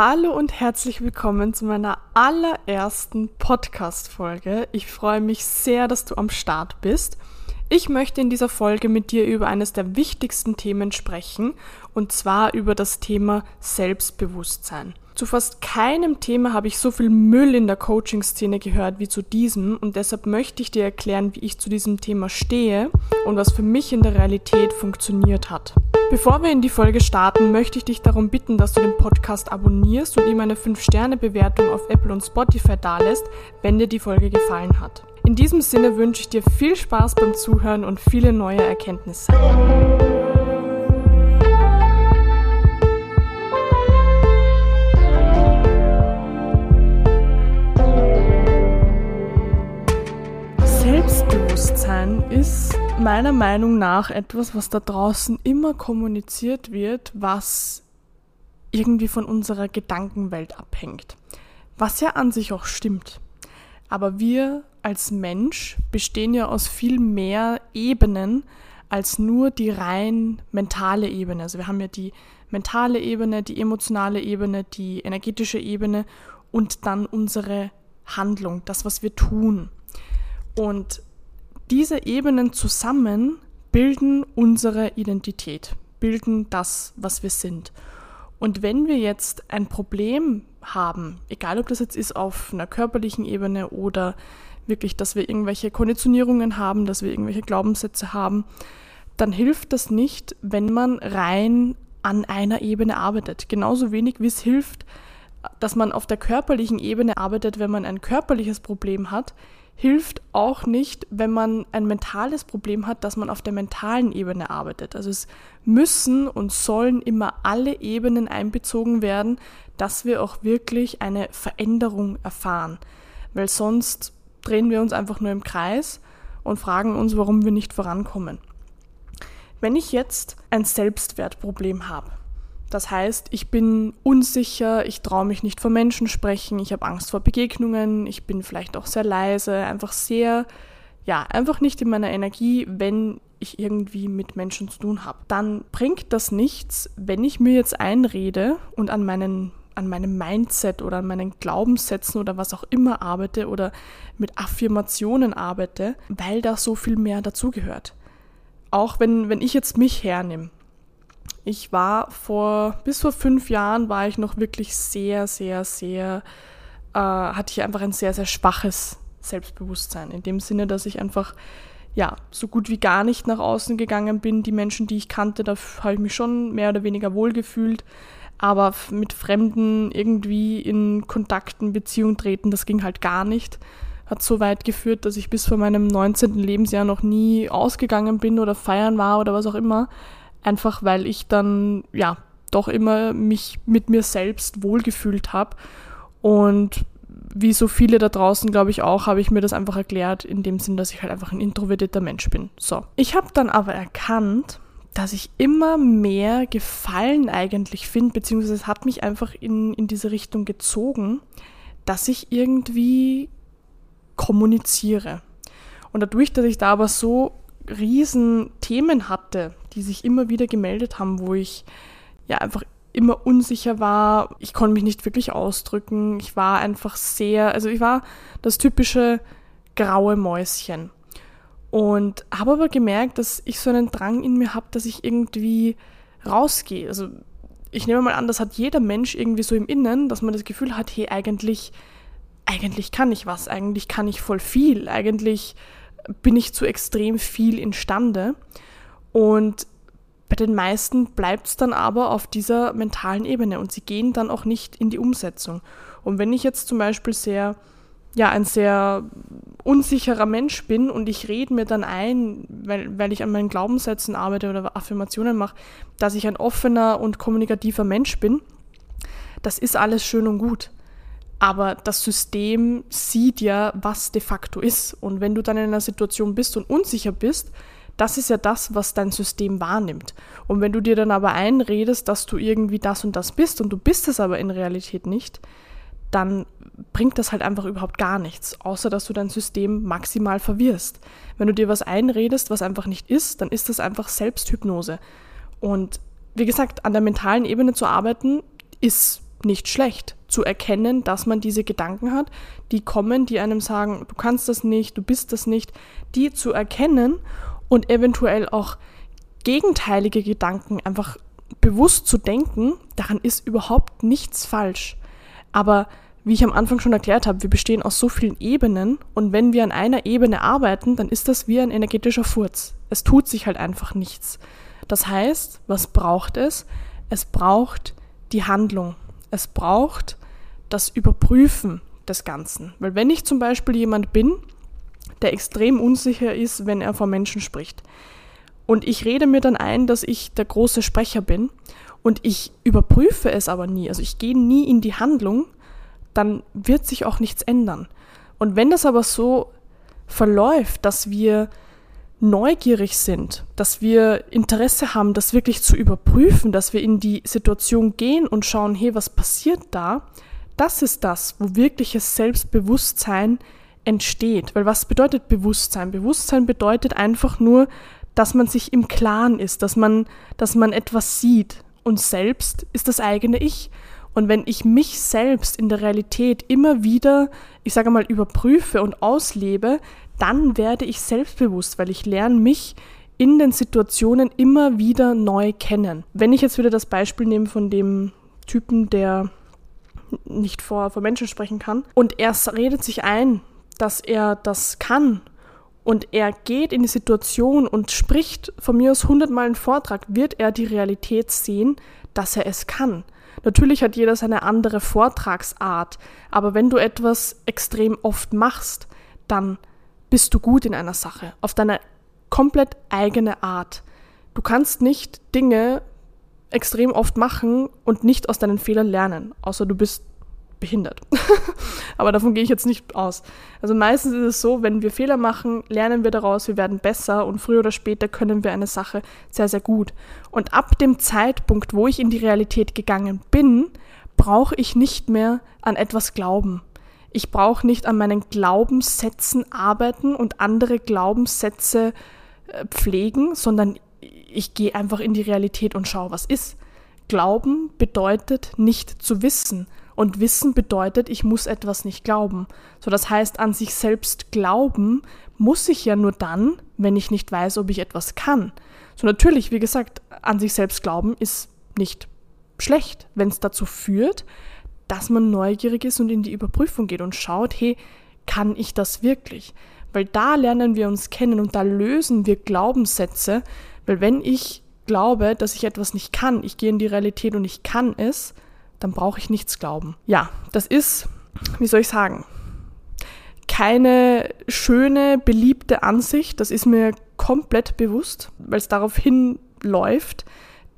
Hallo und herzlich willkommen zu meiner allerersten Podcast-Folge. Ich freue mich sehr, dass du am Start bist. Ich möchte in dieser Folge mit dir über eines der wichtigsten Themen sprechen, und zwar über das Thema Selbstbewusstsein. Zu fast keinem Thema habe ich so viel Müll in der Coaching-Szene gehört wie zu diesem und deshalb möchte ich dir erklären, wie ich zu diesem Thema stehe und was für mich in der Realität funktioniert hat. Bevor wir in die Folge starten, möchte ich dich darum bitten, dass du den Podcast abonnierst und ihm eine 5-Sterne-Bewertung auf Apple und Spotify dalässt, wenn dir die Folge gefallen hat. In diesem Sinne wünsche ich dir viel Spaß beim Zuhören und viele neue Erkenntnisse. Selbstbewusstsein ist meiner Meinung nach etwas, was da draußen immer kommuniziert wird, was irgendwie von unserer Gedankenwelt abhängt. Was ja an sich auch stimmt. Aber wir als Mensch bestehen ja aus viel mehr Ebenen als nur die rein mentale Ebene. Also wir haben ja die mentale Ebene, die emotionale Ebene, die energetische Ebene und dann unsere Handlung, das, was wir tun. Und diese Ebenen zusammen bilden unsere Identität, bilden das, was wir sind. Und wenn wir jetzt ein Problem haben, egal ob das jetzt ist auf einer körperlichen Ebene oder wirklich, dass wir irgendwelche Konditionierungen haben, dass wir irgendwelche Glaubenssätze haben, dann hilft das nicht, wenn man rein an einer Ebene arbeitet. Genauso wenig wie es hilft, dass man auf der körperlichen Ebene arbeitet, wenn man ein körperliches Problem hat, hilft auch nicht, wenn man ein mentales Problem hat, dass man auf der mentalen Ebene arbeitet. Also es müssen und sollen immer alle Ebenen einbezogen werden, dass wir auch wirklich eine Veränderung erfahren. Weil sonst drehen wir uns einfach nur im Kreis und fragen uns, warum wir nicht vorankommen. Wenn ich jetzt ein Selbstwertproblem habe, das heißt, ich bin unsicher, ich traue mich nicht vor Menschen sprechen, ich habe Angst vor Begegnungen, ich bin vielleicht auch sehr leise, einfach sehr, ja, einfach nicht in meiner Energie, wenn ich irgendwie mit Menschen zu tun habe. Dann bringt das nichts, wenn ich mir jetzt einrede und an meinen an meinem Mindset oder an meinen Glaubenssätzen oder was auch immer arbeite oder mit Affirmationen arbeite, weil da so viel mehr dazugehört. Auch wenn, wenn ich jetzt mich hernehme, ich war vor, bis vor fünf Jahren war ich noch wirklich sehr, sehr, sehr, äh, hatte ich einfach ein sehr, sehr schwaches Selbstbewusstsein. In dem Sinne, dass ich einfach, ja, so gut wie gar nicht nach außen gegangen bin. Die Menschen, die ich kannte, da habe ich mich schon mehr oder weniger wohl gefühlt. Aber mit Fremden irgendwie in Kontakten, Beziehung treten, das ging halt gar nicht. Hat so weit geführt, dass ich bis vor meinem 19. Lebensjahr noch nie ausgegangen bin oder feiern war oder was auch immer einfach weil ich dann ja doch immer mich mit mir selbst wohlgefühlt habe und wie so viele da draußen, glaube ich auch, habe ich mir das einfach erklärt, in dem Sinn, dass ich halt einfach ein introvertierter Mensch bin. So. Ich habe dann aber erkannt, dass ich immer mehr Gefallen eigentlich finde, beziehungsweise es hat mich einfach in, in diese Richtung gezogen, dass ich irgendwie kommuniziere. Und dadurch, dass ich da aber so riesen Themen hatte, die sich immer wieder gemeldet haben, wo ich ja einfach immer unsicher war. Ich konnte mich nicht wirklich ausdrücken. Ich war einfach sehr, also ich war das typische graue Mäuschen. Und habe aber gemerkt, dass ich so einen Drang in mir habe, dass ich irgendwie rausgehe. Also ich nehme mal an, das hat jeder Mensch irgendwie so im Innen, dass man das Gefühl hat, hey, eigentlich, eigentlich kann ich was, eigentlich kann ich voll viel, eigentlich bin ich zu extrem viel imstande. Und bei den meisten bleibt es dann aber auf dieser mentalen Ebene und sie gehen dann auch nicht in die Umsetzung. Und wenn ich jetzt zum Beispiel sehr, ja, ein sehr unsicherer Mensch bin und ich rede mir dann ein, weil, weil ich an meinen Glaubenssätzen arbeite oder Affirmationen mache, dass ich ein offener und kommunikativer Mensch bin, das ist alles schön und gut. Aber das System sieht ja, was de facto ist. Und wenn du dann in einer Situation bist und unsicher bist, das ist ja das, was dein System wahrnimmt. Und wenn du dir dann aber einredest, dass du irgendwie das und das bist und du bist es aber in Realität nicht, dann bringt das halt einfach überhaupt gar nichts, außer dass du dein System maximal verwirrst. Wenn du dir was einredest, was einfach nicht ist, dann ist das einfach Selbsthypnose. Und wie gesagt, an der mentalen Ebene zu arbeiten, ist nicht schlecht, zu erkennen, dass man diese Gedanken hat, die kommen, die einem sagen, du kannst das nicht, du bist das nicht, die zu erkennen und eventuell auch gegenteilige Gedanken einfach bewusst zu denken, daran ist überhaupt nichts falsch. Aber wie ich am Anfang schon erklärt habe, wir bestehen aus so vielen Ebenen und wenn wir an einer Ebene arbeiten, dann ist das wie ein energetischer Furz. Es tut sich halt einfach nichts. Das heißt, was braucht es? Es braucht die Handlung. Es braucht das Überprüfen des Ganzen. Weil wenn ich zum Beispiel jemand bin, der extrem unsicher ist, wenn er vor Menschen spricht, und ich rede mir dann ein, dass ich der große Sprecher bin und ich überprüfe es aber nie, also ich gehe nie in die Handlung, dann wird sich auch nichts ändern. Und wenn das aber so verläuft, dass wir neugierig sind, dass wir Interesse haben, das wirklich zu überprüfen, dass wir in die Situation gehen und schauen, hey, was passiert da? Das ist das, wo wirkliches Selbstbewusstsein entsteht. Weil was bedeutet Bewusstsein? Bewusstsein bedeutet einfach nur, dass man sich im Klaren ist, dass man, dass man etwas sieht. Und selbst ist das eigene Ich. Und wenn ich mich selbst in der Realität immer wieder, ich sage mal, überprüfe und auslebe, dann werde ich selbstbewusst, weil ich lerne mich in den Situationen immer wieder neu kennen. Wenn ich jetzt wieder das Beispiel nehme von dem Typen, der nicht vor, vor Menschen sprechen kann und er redet sich ein, dass er das kann und er geht in die Situation und spricht von mir aus hundertmal einen Vortrag, wird er die Realität sehen, dass er es kann. Natürlich hat jeder seine andere Vortragsart, aber wenn du etwas extrem oft machst, dann bist du gut in einer Sache, auf deine komplett eigene Art. Du kannst nicht Dinge extrem oft machen und nicht aus deinen Fehlern lernen, außer du bist behindert. Aber davon gehe ich jetzt nicht aus. Also meistens ist es so, wenn wir Fehler machen, lernen wir daraus, wir werden besser und früher oder später können wir eine Sache sehr, sehr gut. Und ab dem Zeitpunkt, wo ich in die Realität gegangen bin, brauche ich nicht mehr an etwas glauben. Ich brauche nicht an meinen Glaubenssätzen arbeiten und andere Glaubenssätze äh, pflegen, sondern ich gehe einfach in die Realität und schaue, was ist. Glauben bedeutet nicht zu wissen. Und Wissen bedeutet, ich muss etwas nicht glauben. So, das heißt, an sich selbst glauben muss ich ja nur dann, wenn ich nicht weiß, ob ich etwas kann. So, natürlich, wie gesagt, an sich selbst glauben ist nicht schlecht, wenn es dazu führt, dass man neugierig ist und in die Überprüfung geht und schaut, hey, kann ich das wirklich? Weil da lernen wir uns kennen und da lösen wir Glaubenssätze, weil wenn ich glaube, dass ich etwas nicht kann, ich gehe in die Realität und ich kann es, dann brauche ich nichts glauben. Ja, das ist, wie soll ich sagen, keine schöne, beliebte Ansicht. Das ist mir komplett bewusst, weil es darauf hinläuft,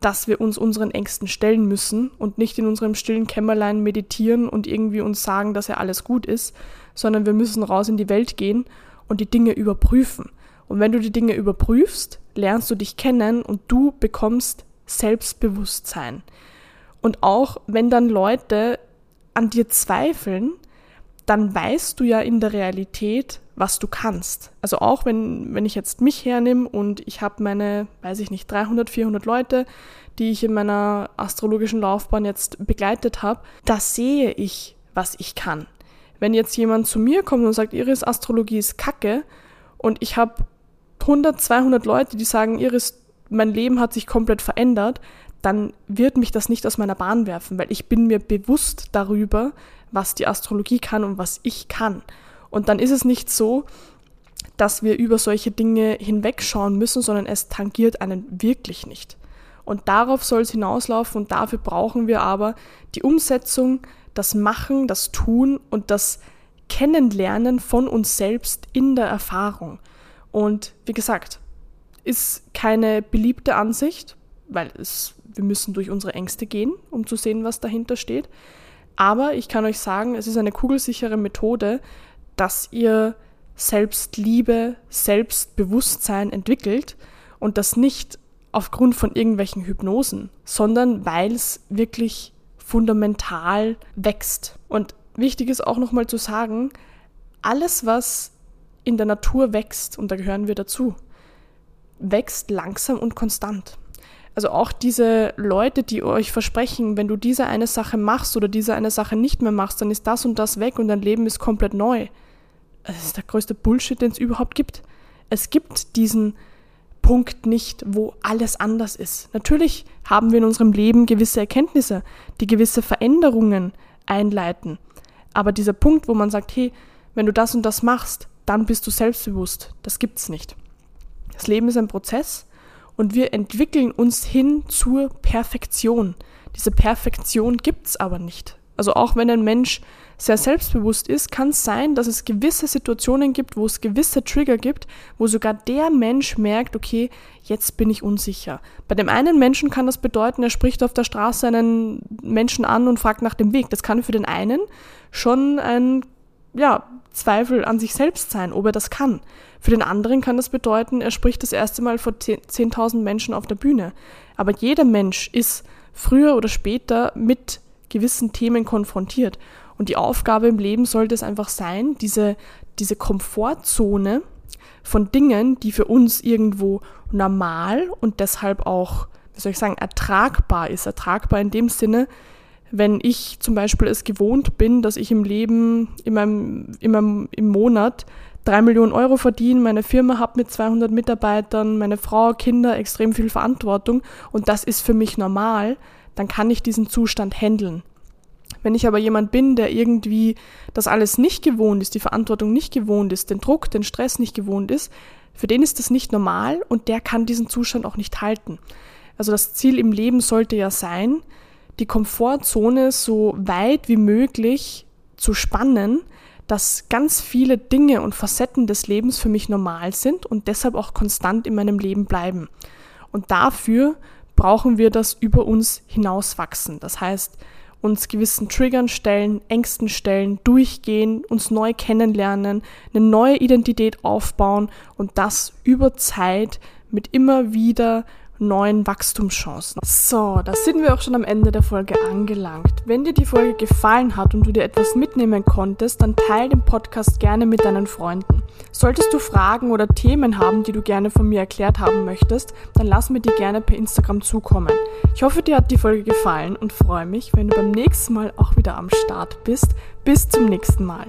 dass wir uns unseren Ängsten stellen müssen und nicht in unserem stillen Kämmerlein meditieren und irgendwie uns sagen, dass ja alles gut ist, sondern wir müssen raus in die Welt gehen und die Dinge überprüfen. Und wenn du die Dinge überprüfst, lernst du dich kennen und du bekommst Selbstbewusstsein. Und auch wenn dann Leute an dir zweifeln, dann weißt du ja in der Realität, was du kannst. Also auch wenn, wenn ich jetzt mich hernehme und ich habe meine, weiß ich nicht, 300, 400 Leute, die ich in meiner astrologischen Laufbahn jetzt begleitet habe, da sehe ich, was ich kann. Wenn jetzt jemand zu mir kommt und sagt, Iris Astrologie ist Kacke und ich habe 100, 200 Leute, die sagen, Iris, mein Leben hat sich komplett verändert, dann wird mich das nicht aus meiner Bahn werfen, weil ich bin mir bewusst darüber, was die Astrologie kann und was ich kann. Und dann ist es nicht so, dass wir über solche Dinge hinwegschauen müssen, sondern es tangiert einen wirklich nicht. Und darauf soll es hinauslaufen und dafür brauchen wir aber die Umsetzung, das Machen, das Tun und das Kennenlernen von uns selbst in der Erfahrung. Und wie gesagt, ist keine beliebte Ansicht, weil es wir müssen durch unsere Ängste gehen, um zu sehen, was dahinter steht. Aber ich kann euch sagen, es ist eine kugelsichere Methode, dass ihr Selbstliebe, Selbstbewusstsein entwickelt und das nicht aufgrund von irgendwelchen Hypnosen, sondern weil es wirklich fundamental wächst. Und wichtig ist auch nochmal zu sagen, alles, was in der Natur wächst, und da gehören wir dazu, wächst langsam und konstant. Also auch diese Leute, die euch versprechen, wenn du diese eine Sache machst oder diese eine Sache nicht mehr machst, dann ist das und das weg und dein Leben ist komplett neu. Das ist der größte Bullshit, den es überhaupt gibt. Es gibt diesen Punkt nicht, wo alles anders ist. Natürlich haben wir in unserem Leben gewisse Erkenntnisse, die gewisse Veränderungen einleiten. Aber dieser Punkt, wo man sagt, hey, wenn du das und das machst, dann bist du selbstbewusst, das gibt's nicht. Das Leben ist ein Prozess und wir entwickeln uns hin zur Perfektion. Diese Perfektion gibt's aber nicht. Also auch wenn ein Mensch sehr selbstbewusst ist, kann es sein, dass es gewisse Situationen gibt, wo es gewisse Trigger gibt, wo sogar der Mensch merkt, okay, jetzt bin ich unsicher. Bei dem einen Menschen kann das bedeuten, er spricht auf der Straße einen Menschen an und fragt nach dem Weg. Das kann für den einen schon ein ja, Zweifel an sich selbst sein, ob er das kann. Für den anderen kann das bedeuten, er spricht das erste Mal vor 10.000 Menschen auf der Bühne. Aber jeder Mensch ist früher oder später mit gewissen Themen konfrontiert. Und die Aufgabe im Leben sollte es einfach sein, diese, diese Komfortzone von Dingen, die für uns irgendwo normal und deshalb auch, wie soll ich sagen, ertragbar ist. Ertragbar in dem Sinne, wenn ich zum Beispiel es gewohnt bin, dass ich im Leben, in meinem, in meinem, im Monat drei Millionen Euro verdiene, meine Firma habe mit 200 Mitarbeitern, meine Frau, Kinder, extrem viel Verantwortung und das ist für mich normal, dann kann ich diesen Zustand handeln. Wenn ich aber jemand bin, der irgendwie das alles nicht gewohnt ist, die Verantwortung nicht gewohnt ist, den Druck, den Stress nicht gewohnt ist, für den ist das nicht normal und der kann diesen Zustand auch nicht halten. Also das Ziel im Leben sollte ja sein, die Komfortzone so weit wie möglich zu spannen, dass ganz viele Dinge und Facetten des Lebens für mich normal sind und deshalb auch konstant in meinem Leben bleiben. Und dafür brauchen wir das über uns hinauswachsen. Das heißt, uns gewissen Triggern stellen, Ängsten stellen, durchgehen, uns neu kennenlernen, eine neue Identität aufbauen und das über Zeit mit immer wieder neuen Wachstumschancen. So, da sind wir auch schon am Ende der Folge angelangt. Wenn dir die Folge gefallen hat und du dir etwas mitnehmen konntest, dann teile den Podcast gerne mit deinen Freunden. Solltest du Fragen oder Themen haben, die du gerne von mir erklärt haben möchtest, dann lass mir die gerne per Instagram zukommen. Ich hoffe, dir hat die Folge gefallen und freue mich, wenn du beim nächsten Mal auch wieder am Start bist. Bis zum nächsten Mal.